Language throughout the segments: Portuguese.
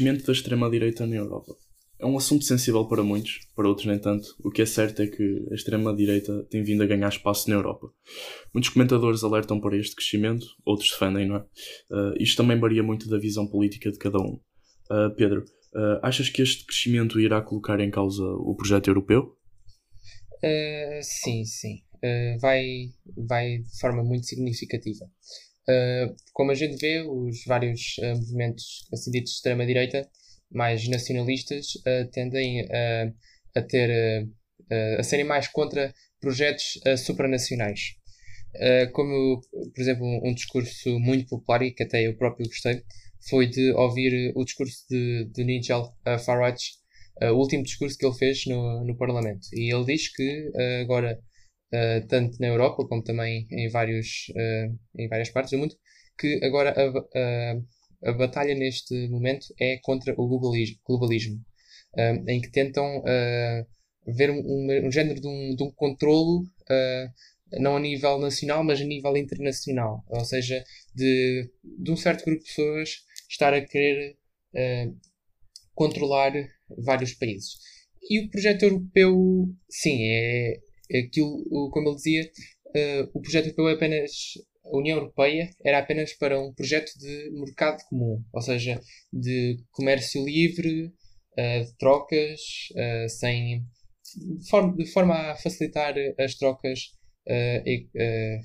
crescimento da extrema-direita na Europa. É um assunto sensível para muitos, para outros nem tanto. O que é certo é que a extrema-direita tem vindo a ganhar espaço na Europa. Muitos comentadores alertam para este crescimento, outros defendem, não é? Uh, isto também varia muito da visão política de cada um. Uh, Pedro, uh, achas que este crescimento irá colocar em causa o projeto europeu? sim, sim. vai, vai de forma muito significativa. Como a gente vê, os vários movimentos assim de extrema-direita mais nacionalistas uh, tendem uh, a ter uh, a serem mais contra projetos supranacionais. como, por exemplo, um, discurso muito popular e que até eu próprio gostei foi de ouvir o discurso de, de Nigel Farage, o último discurso que ele fez no, no Parlamento. E ele diz que agora, tanto na Europa como também em, vários, em várias partes do mundo, que agora a, a batalha neste momento é contra o globalismo, globalismo uh, em que tentam uh, ver um, um, um, género de um, de um controlo, uh, não a nível nacional, mas a nível internacional. Ou seja, de, de um certo grupo de pessoas estar a querer controlar vários países. E o projeto europeu, sim, é aquilo, como ele dizia, o projeto europeu é apenas a União Europeia era apenas para um projeto de mercado comum, ou seja, de comércio livre, uh, de trocas, uh, sem, de forma, a facilitar as trocas,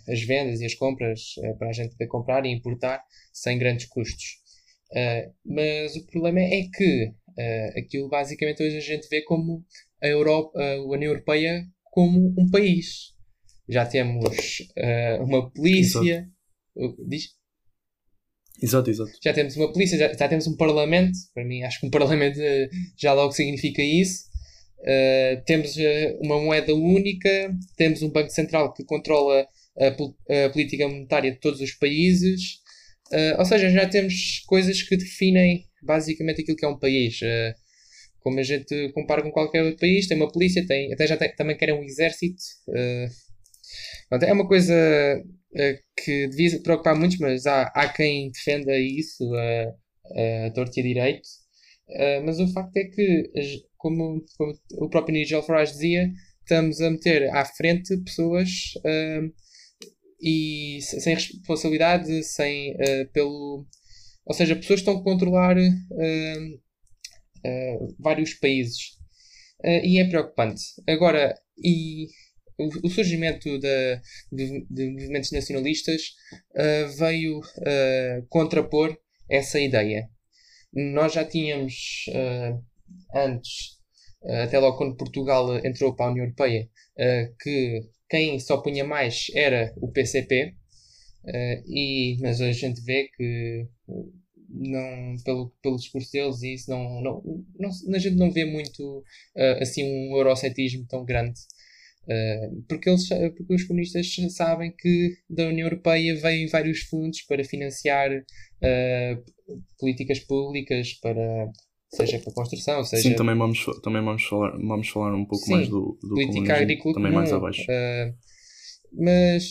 as vendas e as compras para a gente poder comprar e importar sem grandes custos. mas o problema é que aquilo basicamente hoje a gente vê como a, Europa, a União Europeia como um país já temos uh, uma polícia. Exato. Diz? Exato, exato. Já temos uma polícia, já, já, temos um parlamento. Para mim, acho que um parlamento uh, já logo significa isso. Uh, temos uma moeda única, temos um Banco Central que controla a, a política monetária de todos os países. ou seja, já temos coisas que definem basicamente aquilo que é um país como a gente compara com qualquer outro país, tem uma polícia, tem, até já tem, também querem um exército, uh, é uma coisa uh, que devia preocupar muitos, mas há, há quem defenda isso a, torta e direito. Uh, mas o facto é que, como, como o próprio Nigel Farage dizia, estamos a meter à frente pessoas uh, e sem responsabilidade, sem uh, pelo. Ou seja, pessoas que estão a controlar vários países. e é preocupante. Agora, e o, surgimento de, de, de, movimentos nacionalistas uh, veio uh, contrapor essa ideia. Nós já tínhamos uh, antes, até logo quando Portugal entrou para a União Europeia, que quem só punha mais era o PCP, e, mas a gente vê que não, pelo, pelo discurso deles e isso não, não, não, a gente não vê muito assim um eurocetismo tão grande Uh, porque, eles, porque os comunistas sabem que da União Europeia vêm vários fundos para financiar uh, políticas públicas, para, seja para construção, seja... Sim, também vamos, também vamos, falar, vamos falar um pouco Sim, mais do, do política agrícola também comum, mais abaixo. Uh, mas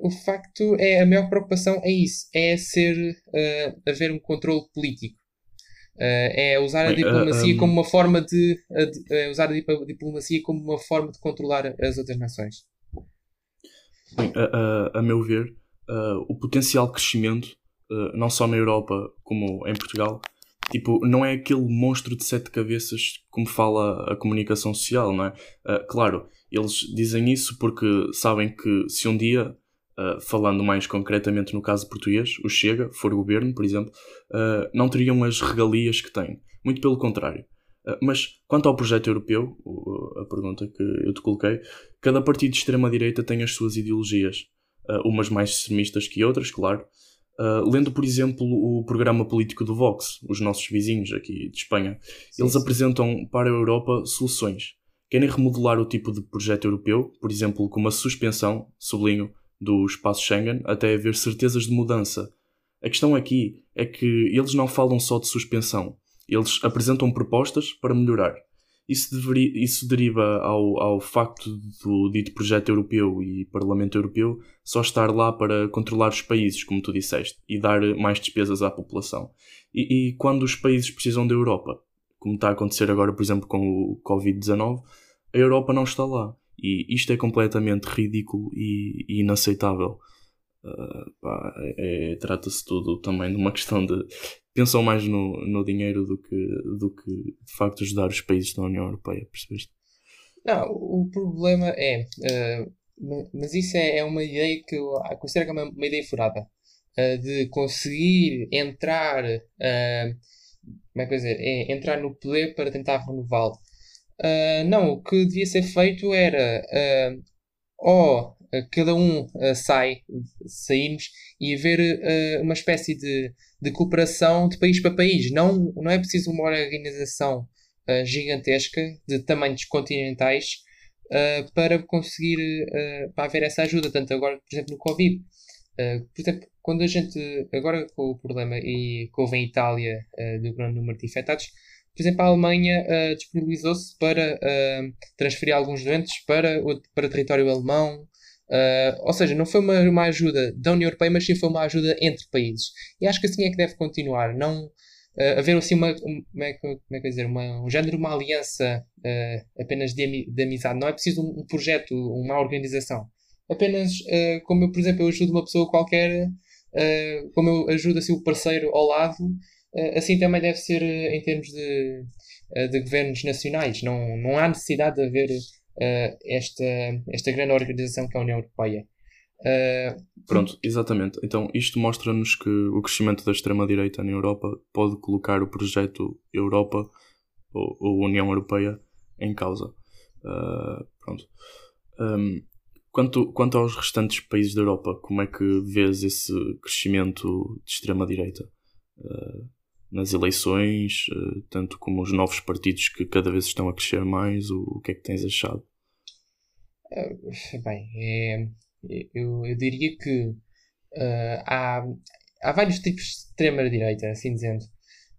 o facto é, a maior preocupação é isso, é ser, haver um controle político. Uh, é usar a diplomacia uh, um... como uma forma de, de uh, usar a diplomacia como uma forma de controlar as outras nações. Bem, a, a, a meu ver, o potencial crescimento, não só na Europa como em Portugal, tipo, não é aquele monstro de sete cabeças como fala a comunicação social, não é? claro, eles dizem isso porque sabem que se um dia Uh, falando mais concretamente no caso português, o Chega, for governo, por exemplo, uh, não teriam as regalias que têm. Muito pelo contrário. Uh, mas quanto ao projeto europeu, a pergunta que eu te coloquei, cada partido de extrema-direita tem as suas ideologias, umas mais extremistas que outras, claro. lendo, por exemplo, o programa político do Vox, os nossos vizinhos aqui de Espanha, sim, eles sim. apresentam para a Europa soluções. Querem remodelar o tipo de projeto europeu, por exemplo, com uma suspensão, sublinho, do espaço Schengen até haver certezas de mudança. A questão aqui é que eles não falam só de suspensão, eles apresentam propostas para melhorar. isso, deveria, isso deriva ao, ao facto do dito projeto europeu e Parlamento Europeu só estar lá para controlar os países, como tu disseste, e dar mais despesas à população. E, e quando os países precisam da Europa, como está a acontecer agora, por exemplo, com o Covid-19, a Europa não está lá. E isto é completamente ridículo e, e inaceitável. Uh, é, Trata-se tudo também de uma questão de. Pensam mais no, no dinheiro do que, do que de facto ajudar os países da União Europeia, percebeste? Não, o problema é. Uh, mas isso é, é, uma ideia que eu considero que é uma, uma ideia furada. Uh, de conseguir entrar. como é que eu dizer? É, entrar no poder para tentar renová-lo. Não, o que devia ser feito era. ou cada um uh, sai, saímos e haver uh, uma espécie de, de cooperação de país para país. Não, não é preciso uma organização uh, gigantesca de tamanhos continentais para conseguir para haver essa ajuda. Tanto agora, por exemplo, no Covid. por exemplo, quando a gente, agora com o problema e que houve em Itália do grande número de infectados, por exemplo, a Alemanha uh, disponibilizou-se para uh, transferir alguns doentes para, para território alemão, Uh, ou seja, não foi uma, uma ajuda da União Europeia, mas sim foi uma ajuda entre países. E acho que assim é que deve continuar. Não haver assim uma, como é que, como é que dizer, uma, um género, uma aliança apenas de, de, amizade. Não é preciso um, um projeto, uma organização. Apenas, como eu, por exemplo, eu ajudo uma pessoa qualquer, como eu ajudo assim o parceiro ao lado, assim também deve ser em termos de, de governos nacionais. Não, não há necessidade de haver uh, esta, esta grande organização que é a União Europeia. Uh, Pronto, exatamente. Então, isto mostra-nos que o crescimento da extrema-direita na Europa pode colocar o projeto Europa ou, ou União Europeia em causa. Uh, pronto. Um, quanto, quanto aos restantes países da Europa, como é que vês esse crescimento de extrema-direita? Uh, nas eleições, tanto como os novos partidos que cada vez estão a crescer mais, o, o que é que tens achado? Uh, bem, é, eu, eu diria que uh, há, há vários tipos de extrema-direita, assim dizendo.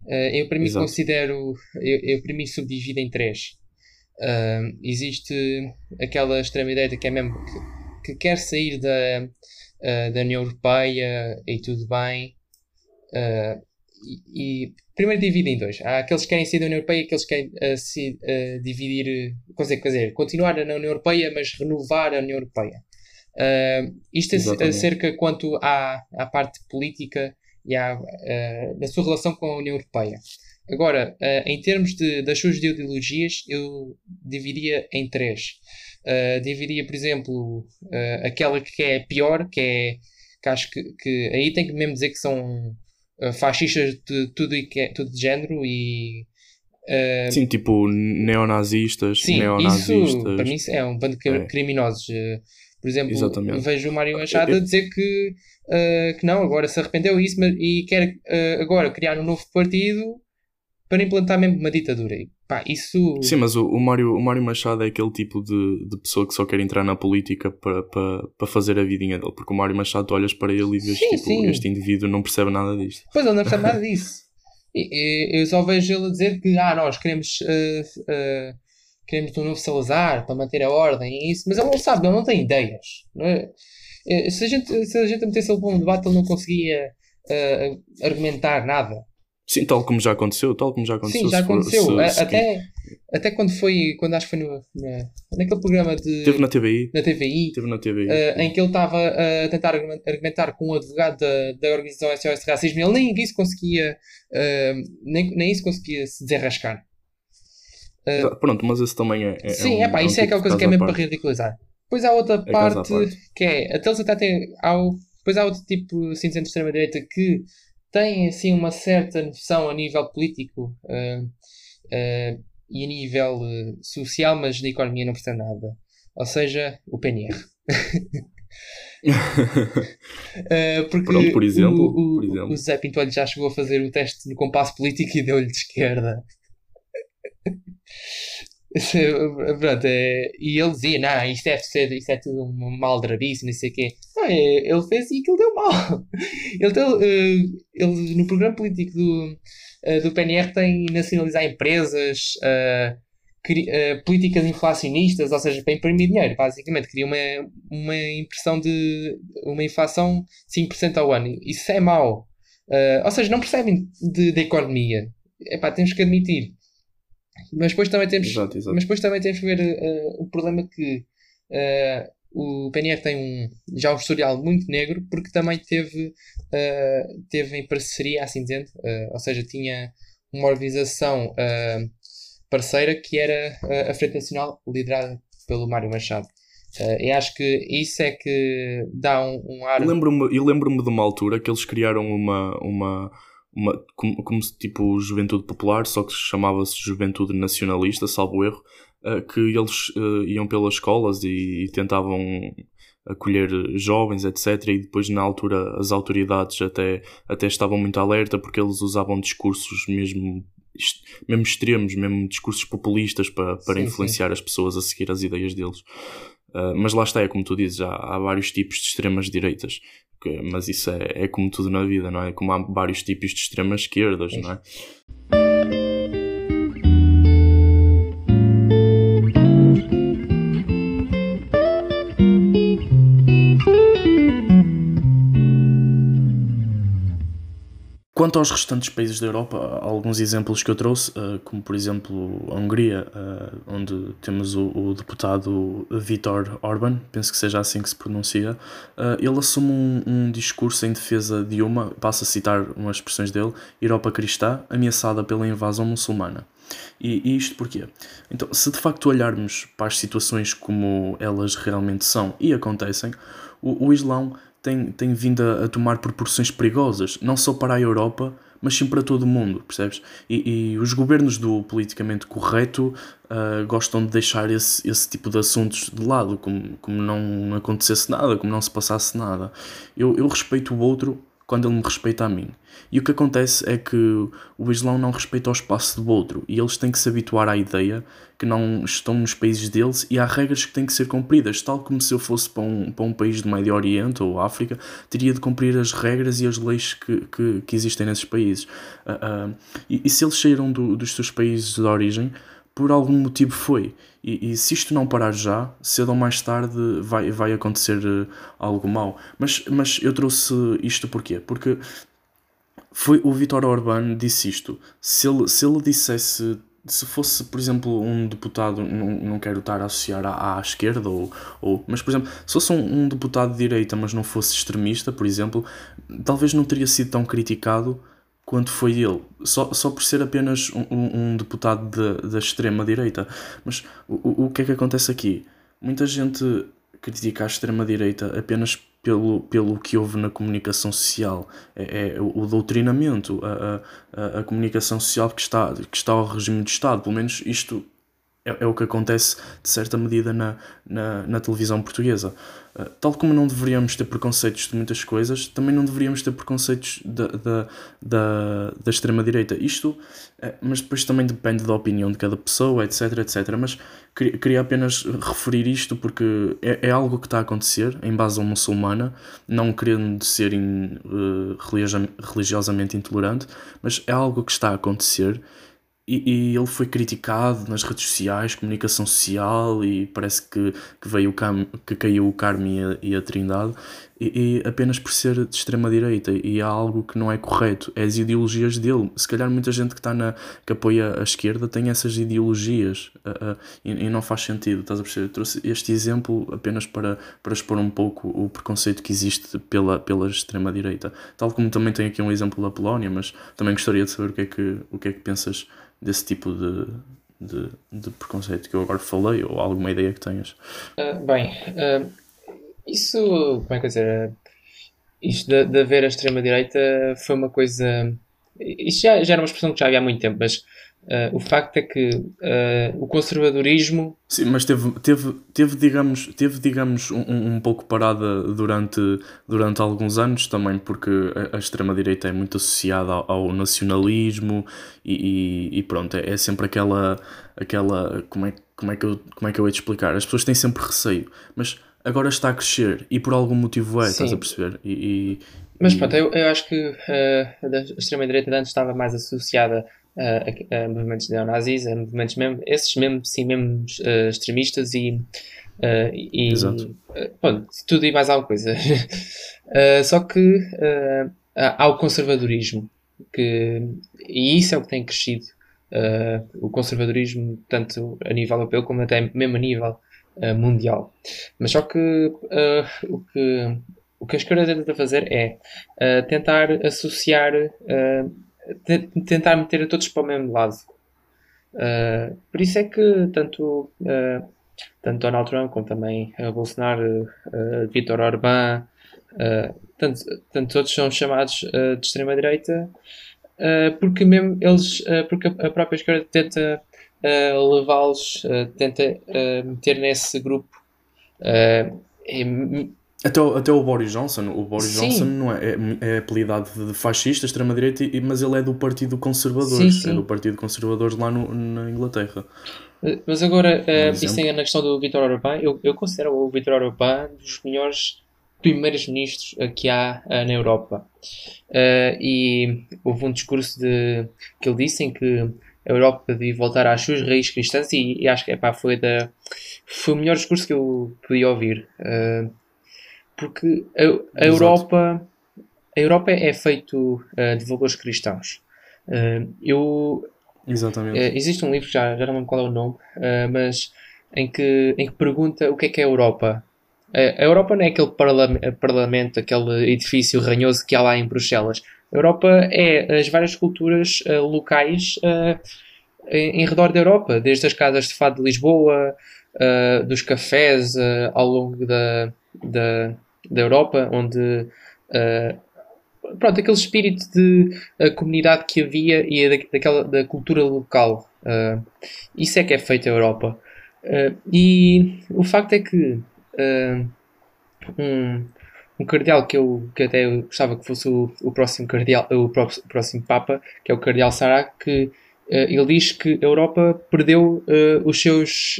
Uh, eu, para mim, Exato. considero. Eu, eu, para mim, subdivido em três. existe aquela extrema-direita que é mesmo. Que, que quer sair da, da União Europeia e tudo bem. E, e, primeiro divide em dois. Há aqueles que querem sair da União Europeia e aqueles que querem uh, se, uh, dividir, quer dizer, quer dizer, continuar na União Europeia, mas renovar a União Europeia. Uh, isto Exatamente. acerca quanto à, à parte política e à, na sua relação com a União Europeia. Agora, em termos de, das suas ideologias, eu dividia em três. dividia, por exemplo, aquela que é pior, que é que acho que, que aí tem que mesmo dizer que são eh, fascistas de tudo, e que, é, tudo de género e. Uh, sim, tipo neonazistas, sim, neonazistas. Isso, para mim é um bando de é. criminosos. Uh, por exemplo, Exatamente. vejo o Mário Machado a dizer que, uh, que não, agora se arrependeu isso mas, e quer agora criar um novo partido para implantar mesmo uma ditadura. E, pá, isso... Sim, mas o, o, Mário, o Mário Machado é aquele tipo de, de pessoa que só quer entrar na política para, para, para fazer a vidinha dele. Porque o Mário Machado, tu olhas para ele e vês sim, tipo, sim. este indivíduo não percebe nada disto. Pois ele não percebe nada disso. Eu só vejo ele a dizer que ah, nós queremos, uh, uh, queremos um novo Salazar para manter a ordem e isso, mas ele não sabe, ele não tem ideias. Não é? Se a gente, se a gente metesse ele para um debate, ele não conseguia uh, argumentar nada. Sim, tal como já aconteceu, tal como já aconteceu. Sim, já aconteceu. For, se, até, até quando foi, quando acho que foi no, na, naquele programa de... Teve na TVI. Na TVI. Teve na TVI. Uh, em que ele estava a tentar argumentar com um advogado da, da organização SOS Racismo ele nem isso conseguia, uh, nem, nem isso conseguia se desenrascar. Uh, Pronto, mas esse também é, é Sim, é, um, pá, é isso é, aquela coisa que é mesmo para ridicularizar. Depois há outra é parte, parte, que é, até eles até têm, há, depois há outro tipo assim, de extrema-direita que têm assim uma certa noção a nível político uh, uh, e a nível uh, social, mas da economia não percebe nada. Ou seja, o PNR. porque Pronto, por exemplo, o, o, por exemplo. o Zé Pinto já chegou a fazer o teste no compasso político e deu-lhe de esquerda. Pronto, é, e ele dizia: Não, isto deve ser, isto é tudo um mal drabice, não sei o quê. Não, é, ele fez e aquilo deu mal. Ele, ele, ele no programa político do, uh, do PNR tem nacionalizar empresas uh, uh, políticas inflacionistas, ou seja, para imprimir dinheiro, basicamente, cria uma, uma impressão de uma inflação 5% ao ano. Isso é mau. Uh, ou seja, não percebem de economia. Epá, temos que admitir. Mas depois também temos, exato, exato. Mas depois também temos que ver uh, o problema que o PNR tem um, já um historial muito negro porque também teve, teve em parceria, assim dizendo, ou seja, tinha uma organização parceira que era a Frente Nacional, liderada pelo Mário Machado. Uh, e acho que isso é que dá um, um ar. Eu lembro-me lembro de uma altura que eles criaram uma. uma, uma como, como tipo Juventude Popular, só que chamava-se Juventude Nacionalista, salvo erro, uh, que eles uh, iam pelas escolas e, e, tentavam acolher jovens, etc. E depois, na altura, as autoridades até, até estavam muito alerta porque eles usavam discursos mesmo mesmo extremos, mesmo discursos populistas para, para sim, influenciar sim. as pessoas a seguir as ideias deles. Uh, mas lá está, é como tu dizes, há, há vários tipos de extremas direitas. Mas isso é, é como tudo na vida, não é? Como há vários tipos de extremas esquerdas, não é? Quanto aos restantes países da Europa, alguns exemplos que eu trouxe, uh, como por exemplo a Hungria, uh, onde temos o, deputado Viktor Orban, penso que seja assim que se pronuncia. Uh, ele assume um, discurso em defesa de uma, passo a citar umas expressões dele, Europa cristã, ameaçada pela invasão muçulmana. E, e isto porquê? Então, se de facto olharmos para as situações como elas realmente são e acontecem, o, o Islão tem, tem vindo a, a, tomar proporções perigosas, não só para a Europa, mas sim para todo o mundo, percebes? E, e os governos do politicamente correto uh, gostam de deixar esse, esse tipo de assuntos de lado, como, como não acontecesse nada, como não se passasse nada. Eu, eu respeito o outro quando ele me respeita a mim. E o que acontece é que o Islão não respeita o espaço do outro e eles têm que se habituar à ideia que não estão nos países deles e há regras que têm que ser cumpridas, tal como se eu fosse para um, para um país do Médio Oriente ou África, teria de cumprir as regras e as leis que, que, que existem nesses países. Uh, uh, e, e, se eles saíram do, dos seus países de origem, por algum motivo foi. E, e, se isto não parar já, cedo ou mais tarde vai, vai acontecer uh, algo mau. Mas, mas eu trouxe isto porquê? Porque foi o Vitor Orbán disse isto. Se ele, se ele dissesse, se fosse, por exemplo, um deputado, não, não quero estar a associar à, à esquerda, ou, ou, mas, por exemplo, se fosse um, um deputado de direita, mas não fosse extremista, por exemplo, talvez não teria sido tão criticado quanto foi ele, só, só por ser apenas um, um deputado da extrema-direita. Mas o, o que é que acontece aqui? Muita gente critica a extrema-direita apenas pelo, pelo que houve na comunicação social. É, é o, doutrinamento, a, a, a comunicação social que está, que está ao regime de Estado. Pelo menos isto é, é o que acontece, de certa medida, na, na, na televisão portuguesa. Uh, tal como não deveríamos ter preconceitos de muitas coisas, também não deveríamos ter preconceitos da, da, da, da extrema-direita. Isto, é, mas depois também depende da opinião de cada pessoa, etc, etc. Mas queria, queria apenas referir isto porque é, é algo que está a acontecer em base a muçulmana, não querendo ser in, uh, religiosamente intolerante, mas é algo que está a acontecer e, e, ele foi criticado nas redes sociais, comunicação social, e parece que, que, veio o cam, que caiu o Carme e a, e a Trindade, e, e, apenas por ser de extrema-direita. E há algo que não é correto, é as ideologias dele. Se calhar muita gente que, está na, que apoia a esquerda tem essas ideologias, uh, uh, e, e, não faz sentido, estás a perceber? Eu trouxe este exemplo apenas para, para expor um pouco o preconceito que existe pela, pela extrema-direita. Tal como também tem aqui um exemplo da Polónia, mas também gostaria de saber o que é que, o que, é que pensas desse tipo de, de, de, preconceito que eu agora falei ou alguma ideia que tenhas? Uh, bem, isso, como é que eu dizer, isto de, de haver a extrema-direita foi uma coisa. Isto já, já era uma expressão que já havia há muito tempo, mas Uh, o facto é que uh, o conservadorismo. Sim, mas teve, teve, teve digamos, teve, digamos um, um pouco parada durante, durante alguns anos também, porque a, a extrema-direita é muito associada ao, ao nacionalismo e, e, e, pronto, é, é, sempre aquela. aquela como, é, como, é que eu, como é que eu hei de explicar? As pessoas têm sempre receio, mas agora está a crescer e por algum motivo é, Sim. estás a perceber? E, e mas pronto, eu, eu acho que uh, a extrema-direita antes estava mais associada a, a, a movimentos neonazis, a movimentos mesmo, esses mesmo, sim, mesmo uh, extremistas e, uh, e Exato. bom, tudo e mais alguma coisa. só que há o conservadorismo, que, e isso é o que tem crescido. o conservadorismo, tanto a nível europeu como até mesmo a nível mundial. Mas só que o que o que a esquerda tenta fazer é uh, tentar associar, uh, tentar meter a todos para o mesmo lado. Uh, por isso é que tanto, tanto Donald Trump como também Bolsonaro, Vítor Orbán, tanto, tantos outros são chamados de extrema-direita porque mesmo eles, porque a própria esquerda tenta levá-los, tenta meter nesse grupo. Até o, até o Boris Johnson, o Boris Sim. Johnson não é, é, é apelidado de fascista, extrema-direita, mas ele é do Partido Conservador, sim, sim. é do Partido Conservador lá no, na Inglaterra. Mas agora, uh, isso é na questão do Vítor Orbán, eu, eu considero o Vítor Orbán dos melhores primeiros ministros que há uh, na Europa. Uh, e houve um discurso de, que ele disse em que a Europa devia voltar às suas raízes cristãs e, e acho que epá, foi, da, foi o melhor discurso que eu podia ouvir. Uh, porque a, a Europa a Europa é feito uh, de valores cristãos. Uh, eu Exatamente. Existe um livro, já, já não lembro qual é o nome, mas em que, em que pergunta o que é que é a Europa. a Europa não é aquele parlamento, aquele edifício ranhoso que há lá em Bruxelas. Europa é as várias culturas locais em, em, redor da Europa, desde as casas de fado de Lisboa, dos cafés ao longo da, da da Europa, onde uh, pronto, aquele espírito de uh, comunidade que havia e da, daquela da cultura local. Uh, isso é que é feito a Europa. e o facto é que um, um cardeal que eu que até eu gostava que fosse o, o próximo cardeal, o, próximo, o próximo Papa, que é o cardeal Sarah, que ele diz que a Europa perdeu os seus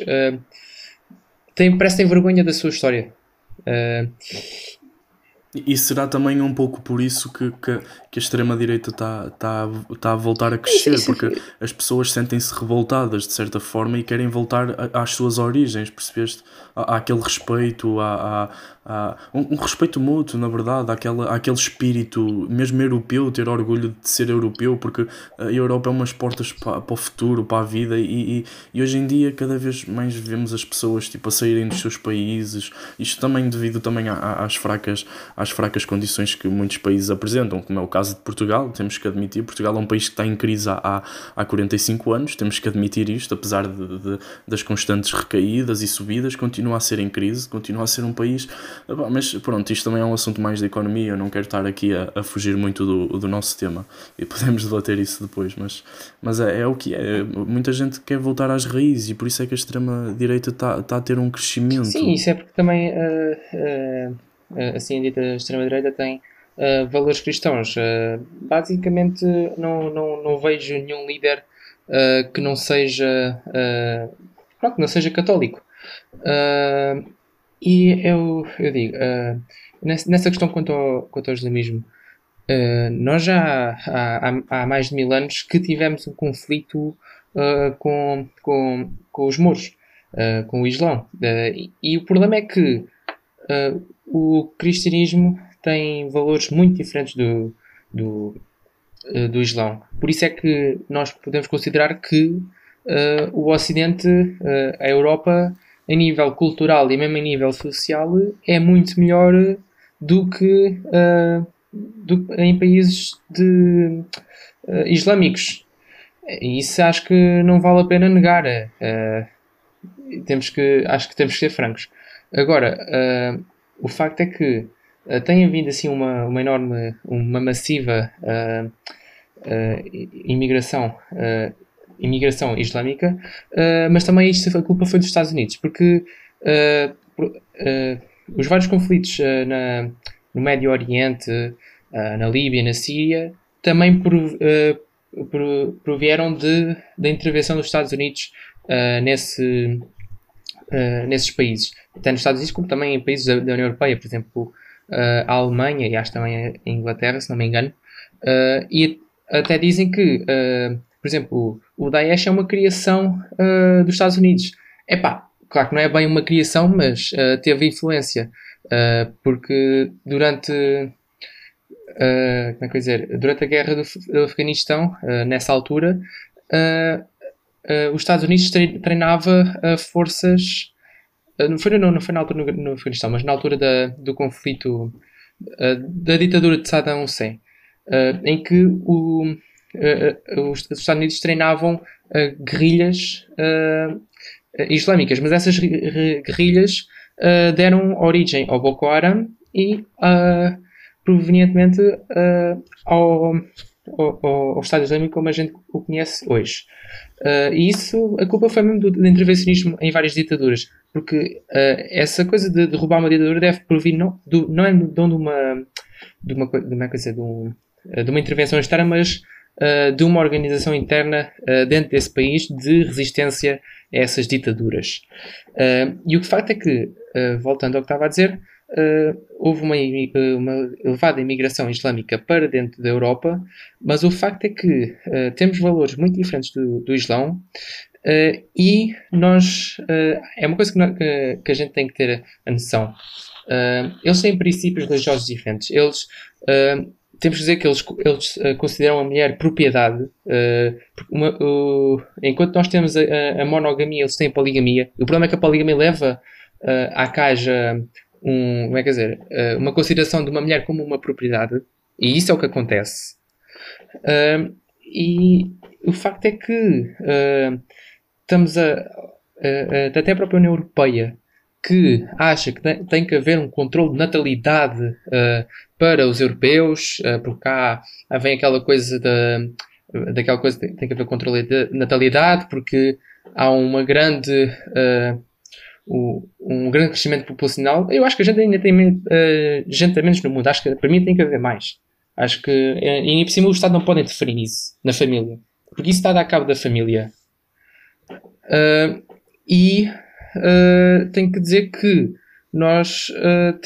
tem, parece que tem vergonha da sua história. Uh, e será também um pouco por isso que, que, que a extrema-direita está tá, tá a voltar a crescer, isso, isso. porque as pessoas sentem-se revoltadas de certa forma e querem voltar a, às suas origens, percebeste? Há, aquele respeito, há, há, há um, um, respeito mútuo, na verdade, àquela, àquele espírito, mesmo europeu, ter orgulho de ser europeu, porque a Europa é umas portas para, para o futuro, para a vida, e, e, e, hoje em dia cada vez mais vemos as pessoas tipo, a saírem dos seus países, isto também devido também às fracas às fracas condições que muitos países apresentam, como é o caso de Portugal, temos que admitir, Portugal é um país que está em crise há, há 45 anos, temos que admitir isto, apesar de, de das constantes recaídas e subidas, continua a ser em crise, continua a ser um país, mas pronto, isto também é um assunto mais da economia, eu não quero estar aqui a, a fugir muito do, do nosso tema, e podemos debater isso depois, mas, mas é, é o que é, muita gente quer voltar às raízes, e por isso é que a extrema-direita está, está a ter um crescimento. Sim, isso é porque também... Uh, uh assim dita extrema-direita, tem uh, valores cristãos. Uh, basicamente, não, não, não vejo nenhum líder uh, que não seja, pronto, não seja católico. e eu, eu digo, nessa questão quanto ao, quanto ao islamismo, nós já há, há, há, mais de mil anos que tivemos um conflito com, com, com os muros, com o Islão. E, e, o problema é que o cristianismo tem valores muito diferentes do, do, uh, do Islão. Por isso é que nós podemos considerar que uh, o Ocidente, uh, a Europa, a nível cultural e mesmo a nível social, é muito melhor do que do, em países de, islâmicos. E isso acho que não vale a pena negar. temos que, acho que temos que ser francos. Agora, o facto é que uh, tem havido assim uma, uma enorme, uma massiva uh, uh, imigração, imigração islâmica, mas também isto, a culpa foi dos Estados Unidos, porque os vários conflitos na, no Médio Oriente, na Líbia, na Síria, também provieram de, da intervenção dos Estados Unidos nesse, nesses países até nos Estados Unidos, como também em países da, da União Europeia, por exemplo, uh, a Alemanha e acho também a Inglaterra, se não me engano, uh, e até dizem que uh, por exemplo, o Daesh é uma criação uh, dos Estados Unidos. É pá, claro que não é bem uma criação, mas uh, teve influência. Uh, porque durante. como é que eu dizer? Durante a guerra do, do Afeganistão, nessa altura, os Estados Unidos treinava forças. não, foi, não, não foi na altura no, Afeganistão, mas na altura da, do conflito da ditadura de Saddam Hussein, em que o, os Estados Unidos treinavam guerrilhas islâmicas, mas essas guerrilhas uh, deram origem ao Boko Haram e uh, provenientemente uh, ao, ao, ao, Estado Islâmico como a gente o conhece hoje. Uh, e isso, a culpa foi mesmo do, do intervencionismo em várias ditaduras, porque essa coisa de derrubar uma ditadura deve provir não, do, não é de uma, de uma, de uma, coisa, de, um, de uma intervenção externa, mas uh, de uma organização interna uh, dentro desse país de resistência a essas ditaduras. Uh, e o que facto é que, voltando ao que estava a dizer, houve uma, uma, elevada imigração islâmica para dentro da Europa, mas o facto é que temos valores muito diferentes do, do Islão e nós. é uma coisa que, nós, que, que, a gente tem que ter a noção. eles têm princípios religiosos diferentes. Eles temos que dizer que eles, eles uh, consideram a mulher propriedade. Uh, uma, uh, enquanto nós temos a, a, monogamia, eles têm a poligamia. O problema é que a poligamia leva uh, à caixa um, como é que dizer, uma consideração de uma mulher como uma propriedade. E isso é o que acontece. e o facto é que estamos a, a, até a própria União Europeia que acha que tem que haver um controle de natalidade uh, para os europeus, uh, porque cá vem aquela coisa da, daquela coisa que tem que haver controle de natalidade, porque há uma grande, uh, um grande crescimento populacional. Eu acho que a gente ainda tem uh, gente a menos no mundo. Acho que para mim tem que haver mais. Acho que, e por cima, o Estado não pode interferir nisso, na família, porque isso está a dar cabo da família. e uh, tenho que dizer que nós, uh,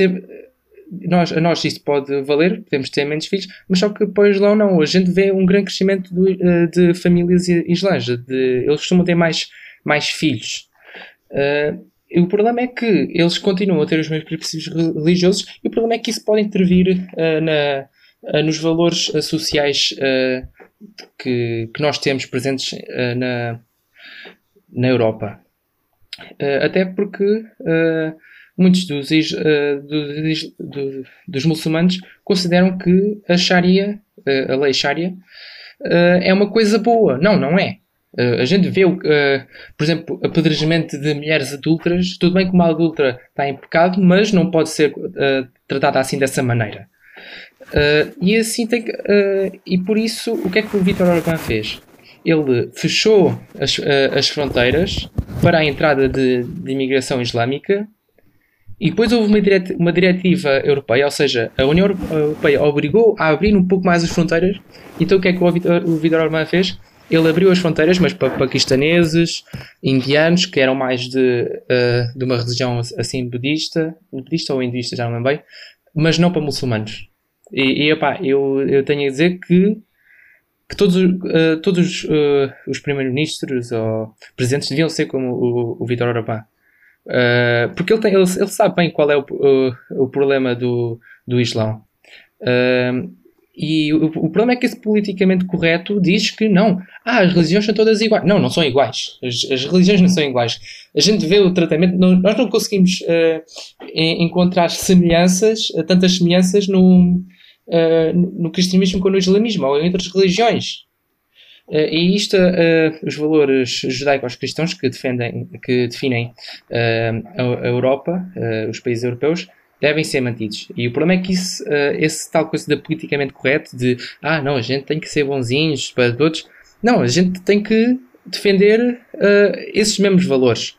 nós, a nós isso pode valer, podemos ter menos filhos, mas só que depois lá não. A gente vê um grande crescimento do, uh, de famílias islãs, de, eles costumam ter mais, mais filhos. Uh, o problema é que eles continuam a ter os mesmos princípios religiosos e o problema é que isso pode intervir uh, na, uh, nos valores sociais que, que nós temos presentes na, na Europa. Uh, até porque uh, muitos dos, uh, dos, dos, dos, muçulmanos consideram que a Sharia, a lei Sharia, é uma coisa boa. Não, não é. A gente vê, por exemplo, apedrejamento de mulheres adultas. Tudo bem que uma adulta está em pecado, mas não pode ser tratada assim dessa maneira. e assim tem que, e por isso, o que é que o Vítor Orbán fez? ele fechou as, as fronteiras para a entrada de, de imigração islâmica e depois houve uma, diret, uma diretiva europeia, ou seja, a União Europeia obrigou a abrir um pouco mais as fronteiras. Então o que é que o Vidor Orbán fez? Ele abriu as fronteiras, mas para paquistaneses, indianos, que eram mais de, uh, de uma religião assim budista, budista ou hinduísta, já não lembro bem, mas não para muçulmanos. E, e eu, eu tenho a dizer que que todos, uh, todos uh, os primeiros-ministros ou presidentes deviam ser como o, o Vitor Orbán. Porque ele, tem, ele, ele, sabe bem qual é o, o, o problema do, do Islão. E o, o, problema é que esse politicamente correto diz que não, ah, as religiões são todas iguais. Não, não são iguais. As, as religiões não são iguais. A gente vê o tratamento, não, nós não conseguimos encontrar semelhanças, tantas semelhanças num uh, no cristianismo como no islamismo ou em outras religiões. Uh, e isto, uh, os valores judaicos cristãos que, defendem, que definem a, a, Europa, os países europeus, devem ser mantidos. E o problema é que isso, esse tal coisa da politicamente correto, de ah, não, a gente tem que ser bonzinhos para todos, não, a gente tem que defender esses mesmos valores.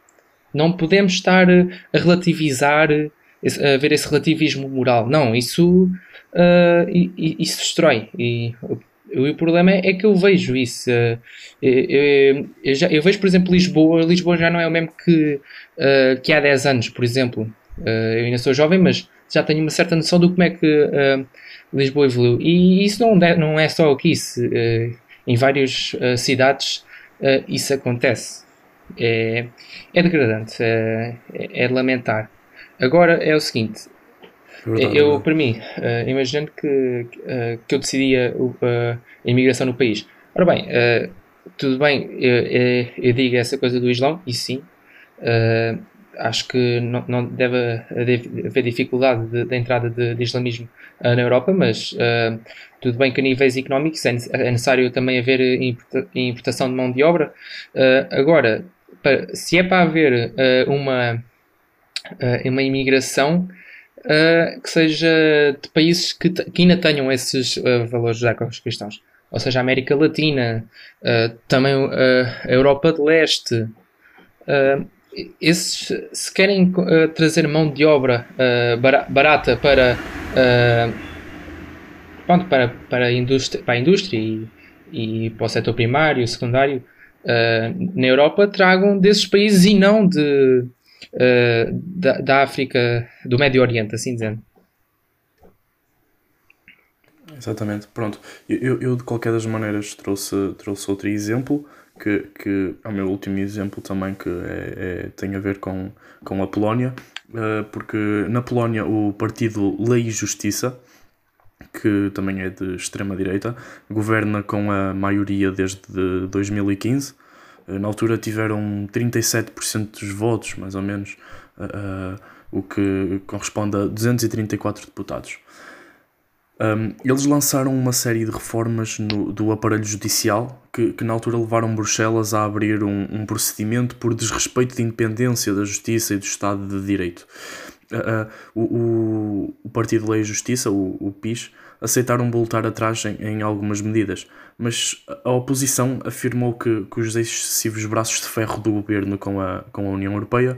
Não podemos estar a relativizar, a ver esse relativismo moral. Não, isso uh, isso destrói. E o, problema é, é, que eu vejo isso. Uh, eu, eu, já, eu, vejo, por exemplo, Lisboa. Lisboa já não é o mesmo que, uh, que há 10 anos, por exemplo. Eu ainda sou jovem, mas já tenho uma certa noção do como é que Lisboa evoluiu. E isso não, não é só o que isso. em várias cidades isso acontece. É, é degradante, é, é, lamentar. Agora é o seguinte: é verdade, eu, para mim, imaginando que, que eu decidia a imigração no país. Ora bem, tudo bem, eu, eu, digo essa coisa do Islão, e sim, acho que não, não deve haver dificuldade de, de entrada de, de islamismo uh, na Europa, mas uh, tudo bem que a níveis económicos é, é necessário também haver importação de mão de obra. Uh, agora, para, se é para haver uma, uma imigração que seja de países que, que ainda tenham esses valores judaico-cristãos, ou seja, a América Latina, também a Europa de Leste, esses, se querem uh, trazer mão de obra uh, barata para, uh, pronto, para, para, a indústria, para a indústria e, e para o setor primário, secundário, na Europa, tragam desses países e não de, da, da África, do Médio Oriente, assim dizendo. Exatamente, pronto. Eu, eu, de qualquer das maneiras trouxe, trouxe outro exemplo que, que é o meu último exemplo também, que é, é tem a ver com, com a Polónia, uh, porque na Polónia o partido Lei e Justiça, que também é de extrema-direita, governa com a maioria desde 2015. Uh, na altura tiveram 37% dos votos, mais ou menos, uh, o que corresponde a 234 deputados. Um, eles lançaram uma série de reformas no, do aparelho judicial que, que, na altura levaram Bruxelas a abrir um, um, procedimento por desrespeito de independência da justiça e do Estado de Direito. Uh, uh, o, o, Partido Lei e Justiça, o, o PIS, aceitaram voltar atrás em, em, algumas medidas, mas a oposição afirmou que, que os excessivos braços de ferro do governo com a, com a União Europeia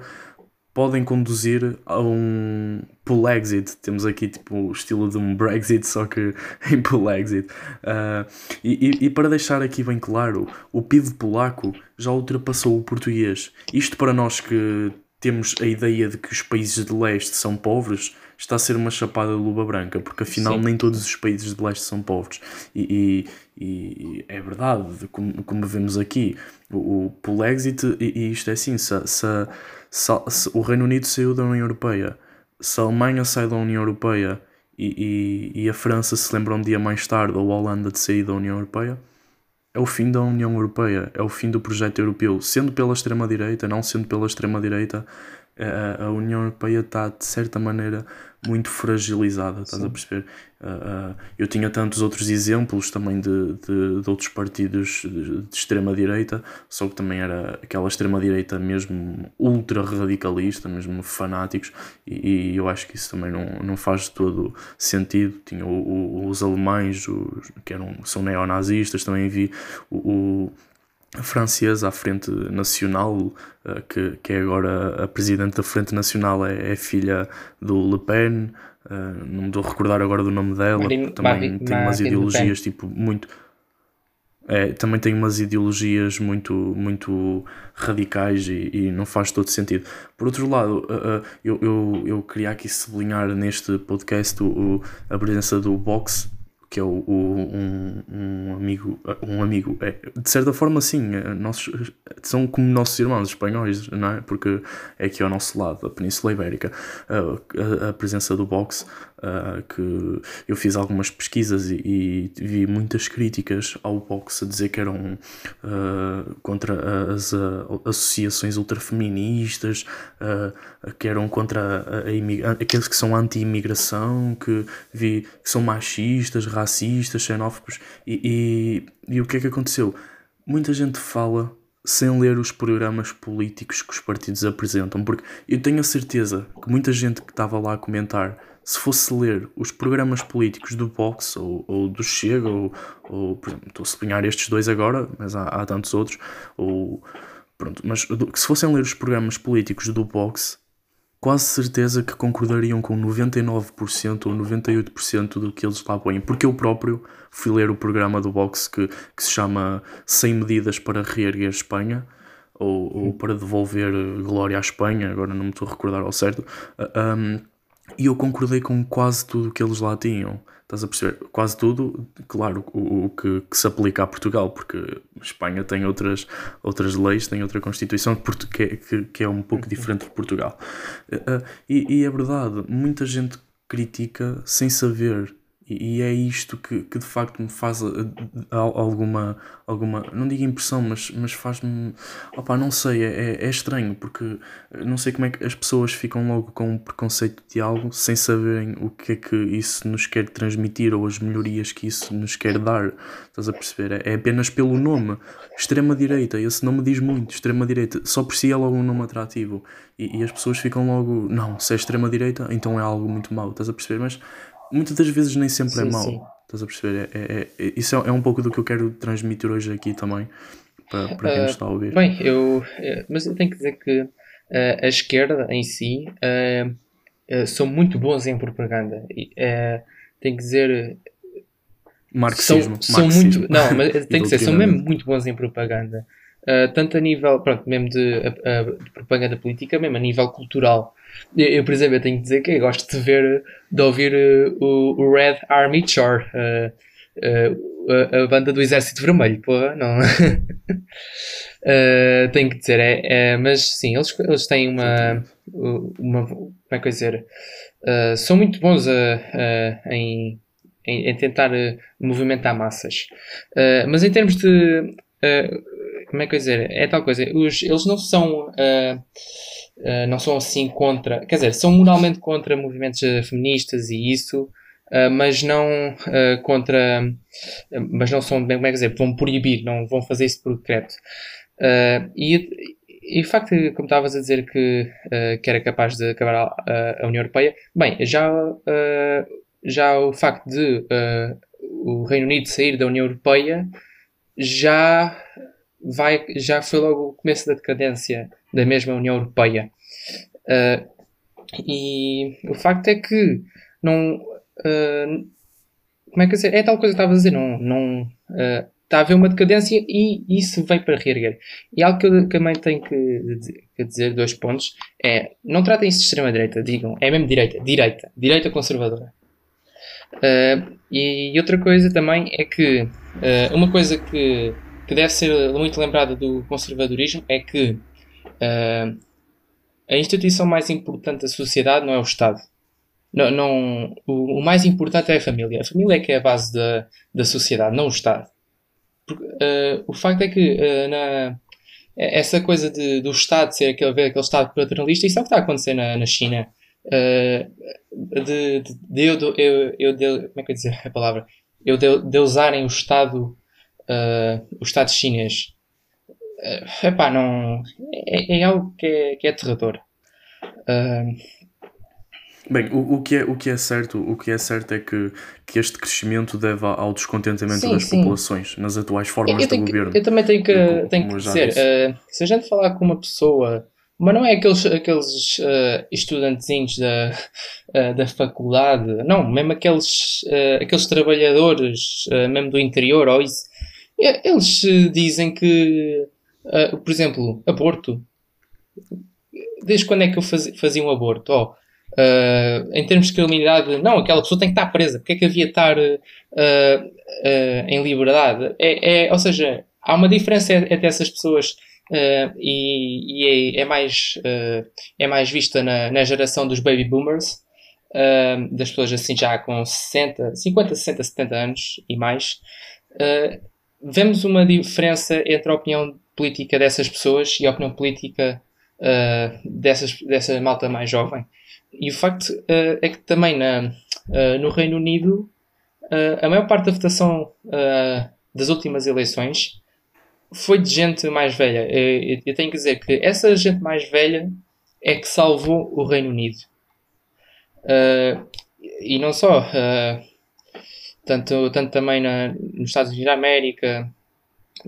podem conduzir a um pull exit. Temos aqui tipo o estilo de um Brexit, só que em pull exit. Uh, e, e, para deixar aqui bem claro, o PIB polaco já ultrapassou o português. Isto para nós que temos a ideia de que os países de leste são pobres, está a ser uma chapada de luva branca, porque afinal Sim. nem todos os países de leste são pobres. E, e, e é verdade, como, como vemos aqui, o, o pull exit, e, e isto é assim, se, se se, se o Reino Unido saiu da União Europeia, se a Alemanha sai da União Europeia e, e, e, a França se lembra um dia mais tarde, ou a Holanda de sair da União Europeia, é o fim da União Europeia, é o fim do projeto europeu. Sendo pela extrema-direita, não sendo pela extrema-direita, a, a União Europeia está, de certa maneira, muito fragilizada, estás Sim. a perceber? Uh, uh, eu tinha tantos outros exemplos também de, de, de outros partidos de, de extrema-direita, só que também era aquela extrema-direita mesmo ultra radicalista, mesmo fanáticos, e, e, eu acho que isso também não, não faz todo sentido. Tinha o, o, os alemães, os, que eram, são neonazistas, também vi o, a francesa à Frente Nacional, eh, que, que é agora a presidente da Frente Nacional, é, é filha do Le Pen, uh, não me estou a recordar agora do nome dela, Marine, também Marine, tem umas ideologias tipo muito. É, também tem umas ideologias muito, muito radicais e, e não faz todo sentido. Por outro lado, uh, eu, eu, eu queria aqui sublinhar neste podcast o, a presença do Vox, que é o, o, um, um amigo, um amigo, é, de certa forma sim, é, nossos, são como nossos irmãos espanhóis, não é? Porque é aqui ao nosso lado, a Península Ibérica, a, a, a presença do boxe, uh, que eu fiz algumas pesquisas e, e, vi muitas críticas ao boxe a dizer que eram uh, contra as uh, associações ultrafeministas, que eram contra a, a aqueles que são anti-imigração, que vi que são machistas, racistas, xenófobos. E, e, e o que é que aconteceu? Muita gente fala sem ler os programas políticos que os partidos apresentam, porque eu tenho a certeza que muita gente que estava lá a comentar, se fosse ler os programas políticos do Vox ou, ou do Chega, ou, ou por exemplo, estou a sublinhar estes dois agora, mas há, há tantos outros, ou pronto, mas se fossem ler os programas políticos do Vox, quase certeza que concordariam com 99% ou 98% do que eles lá põem, porque eu próprio fui ler o programa do Vox que, que se chama 100 medidas para reerguer Espanha, ou, ou para devolver glória à Espanha, agora não me estou a recordar ao certo, um, e eu concordei com quase tudo que eles lá tinham. Estás a perceber? Quase tudo, claro, o, o que, que, se aplica a Portugal, porque Espanha tem outras, outras leis, tem outra Constituição que, que, que é um pouco uhum. diferente de Portugal. Uh, e, e é verdade, muita gente critica sem saber e, é isto que, que de facto me faz eh, alguma, alguma não digo impressão, mas, mas faz-me. Opá, não sei, é, é estranho, porque não sei como é que as pessoas ficam logo com um preconceito de algo sem saberem o que é que isso nos quer transmitir ou as melhorias que isso nos quer dar. Estás a perceber? É, é apenas pelo nome. Extrema-direita, esse nome diz muito. Extrema-direita, só por si é logo um nome atrativo. E, e as pessoas ficam logo, não, se é extrema-direita, então é algo muito mau. Estás a perceber? Mas muitas das vezes nem sempre é sim, é mau. Sim. Estás a perceber? É, é, é, isso é, é um pouco do que eu quero transmitir hoje aqui também, para, para quem uh, está a ouvir. Bem, eu, eh, mas eu tenho que dizer que uh, a esquerda em si uh, são muito bons em propaganda. Uh, tenho que dizer. Marxismo. São, são muito. Não, mas tem que ser, são mesmo muito bons em propaganda. tanto a nível, pronto, mesmo de, de propaganda política, mesmo a nível cultural. Eu, eu, por exemplo, eu tenho que dizer que eu gosto de ver, de ouvir uh, o, o, Red Army Chore, uh, uh, a, a, banda do Exército Vermelho, porra, não. tenho que dizer, é, é, mas sim, eles, eles têm uma, uma. Como é que eu dizer? são muito bons em, em, em, tentar movimentar massas. mas em termos de. Como é que eu dizer? É tal coisa, os, eles não são uh, não são assim contra, quer dizer, são moralmente contra movimentos eh, feministas e isso, uh, mas não uh, contra, mas não são, como é que dizer, vão proibir, não vão fazer isso por decreto. e, e o facto como estavas a dizer, que, que era capaz de acabar a, a União Europeia, bem, já, já o facto de o Reino Unido sair da União Europeia já vai, já foi logo o começo da decadência da mesma União Europeia. Uh, e o facto é que não. Uh, como é que dizer? É tal coisa que estava a dizer, não. não uh, está a haver uma decadência e isso vem para reerguer. E algo que eu também tenho que, que dizer, dois pontos, é não tratem isso de extrema-direita, digam, é mesmo direita, direita, direita conservadora. Uh, e outra coisa também é que uh, uma coisa que, que deve ser muito lembrada do conservadorismo é que uh, a instituição mais importante da sociedade não é o Estado. Não, não, o, o, mais importante é a família. A família é que é a base da, da sociedade, não o Estado. Porque, uh, o facto é que uh, na, essa coisa de, do Estado ser aquele, aquele Estado paternalista, isso é o que está a acontecer na, na China. Uh, de, de, de, eu, eu, de, como é que eu dizer a palavra? Eu de, de usarem o Estado, o Estado chinês uh, epá, não, é, é algo que é, que é aterrador. Uh, Bem, o, o, que é, o, que é certo, o que é certo é que, que este crescimento deve ao descontentamento sim, das sim. populações nas atuais formas eu, eu de governo. Que, eu também tenho que, como, tenho como que dizer, uh, se a gente falar com uma pessoa, mas não é aqueles, aqueles uh, estudantezinhos da, uh, da faculdade, não, mesmo aqueles, uh, aqueles trabalhadores, mesmo do interior, ou isso, eles dizem que Uh, por exemplo, aborto. Desde quando é que eu fazia, fazia um aborto? Oh, uh, em termos de criminalidade, não, aquela pessoa tem que estar presa. Porque é que havia de estar uh, em liberdade? É, é, ou seja, há uma diferença entre essas pessoas e, e é, é, mais, é mais vista na, na geração dos baby boomers. das pessoas assim já com 60, 50, 60, 70 anos e mais, vemos uma diferença entre a opinião política dessas pessoas e a opinião política uh, dessas, dessa malta mais jovem. E o facto uh, é que também na, uh, no Reino Unido a maior parte da votação das últimas eleições foi de gente mais velha. Eu, eu, tenho que dizer que essa gente mais velha é que salvou o Reino Unido. e não só, tanto, tanto também na, nos Estados Unidos da América,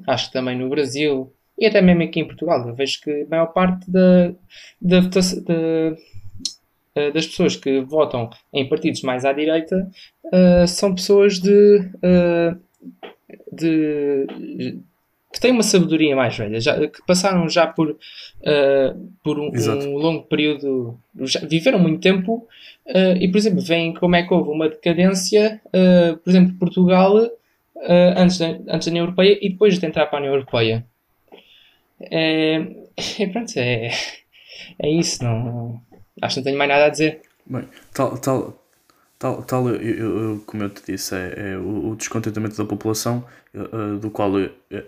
acho que também no Brasil, e até mesmo aqui em Portugal, eu vejo que a maior parte da, da, da, eh, das pessoas que votam em partidos mais à direita uh, são pessoas de, uh, de que têm uma sabedoria mais velha, já, que passaram já por, uh, por um, um, longo período, já viveram muito tempo uh, e, por exemplo, veem como é que houve uma decadência, uh, por exemplo, Portugal antes, da, antes da União Europeia e depois de entrar para a União Europeia. É, é pronto, é, é isso, não, acho que não tenho mais nada a dizer. Bem, tal, tal, Tal, tal eu, eu, como eu te disse, é, é o, o, descontentamento da população, uh, do qual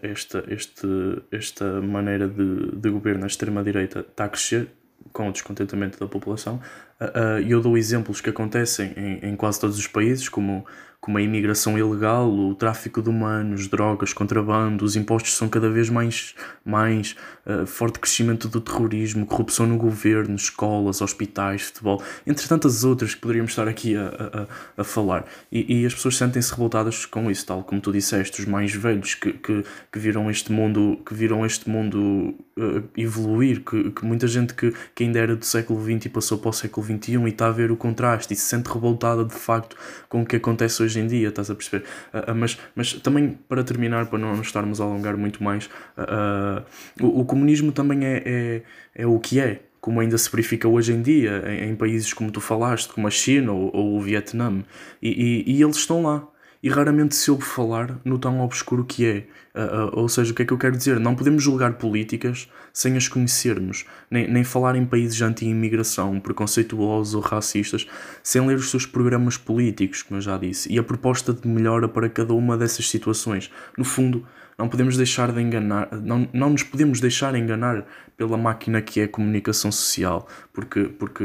esta, este, esta maneira de, de governo, a extrema-direita, está a crescer com o descontentamento da população. E uh, uh, eu dou exemplos que acontecem em, em quase todos os países, como como a imigração ilegal, o tráfico de humanos, drogas, contrabando, os impostos são cada vez mais, mais uh, forte crescimento do terrorismo, corrupção no governo, escolas, hospitais, futebol, entre tantas outras que poderíamos estar aqui a, a, a falar. E, e as pessoas sentem-se revoltadas com isso, tal como tu disseste, os mais velhos que, que, que viram este mundo, que viram este mundo uh, evoluir, que, que muita gente que, que ainda era do século XX e passou para o século XXI e está a ver o contraste e se sente revoltada de facto com o que acontece hoje hoje em dia, estás a perceber? Uh, uh, mas, mas também, para terminar, para não nos estarmos a alongar muito mais, uh, o, o, comunismo também é, é, é o que é como ainda se verifica hoje em dia em, em, países como tu falaste, como a China ou, ou o Vietnã, e, e, e, eles estão lá e raramente se ouve falar no tão obscuro que é. Uh, uh, ou seja, o que é que eu quero dizer? Não podemos julgar políticas sem as conhecermos, nem, nem falar em países anti-imigração, preconceituosos ou racistas, sem ler os seus programas políticos, como eu já disse, e a proposta de melhora para cada uma dessas situações. No fundo, não podemos deixar de enganar, não, não nos podemos deixar enganar pela máquina que é comunicação social, porque, porque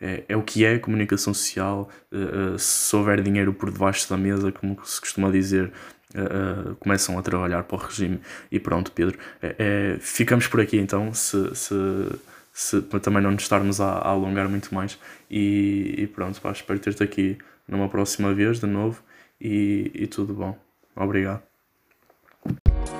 é, é o que é comunicação social. Uh, uh, se houver dinheiro por debaixo da mesa, como se costuma dizer, uh, começam a trabalhar para o regime. E pronto, Pedro, é, é, ficamos por aqui então, se, se, se, para também não nos estarmos a, a alongar muito mais. E, e pronto, pá, espero ter-te aqui numa próxima vez de novo e, e tudo bom. Obrigado. Bye.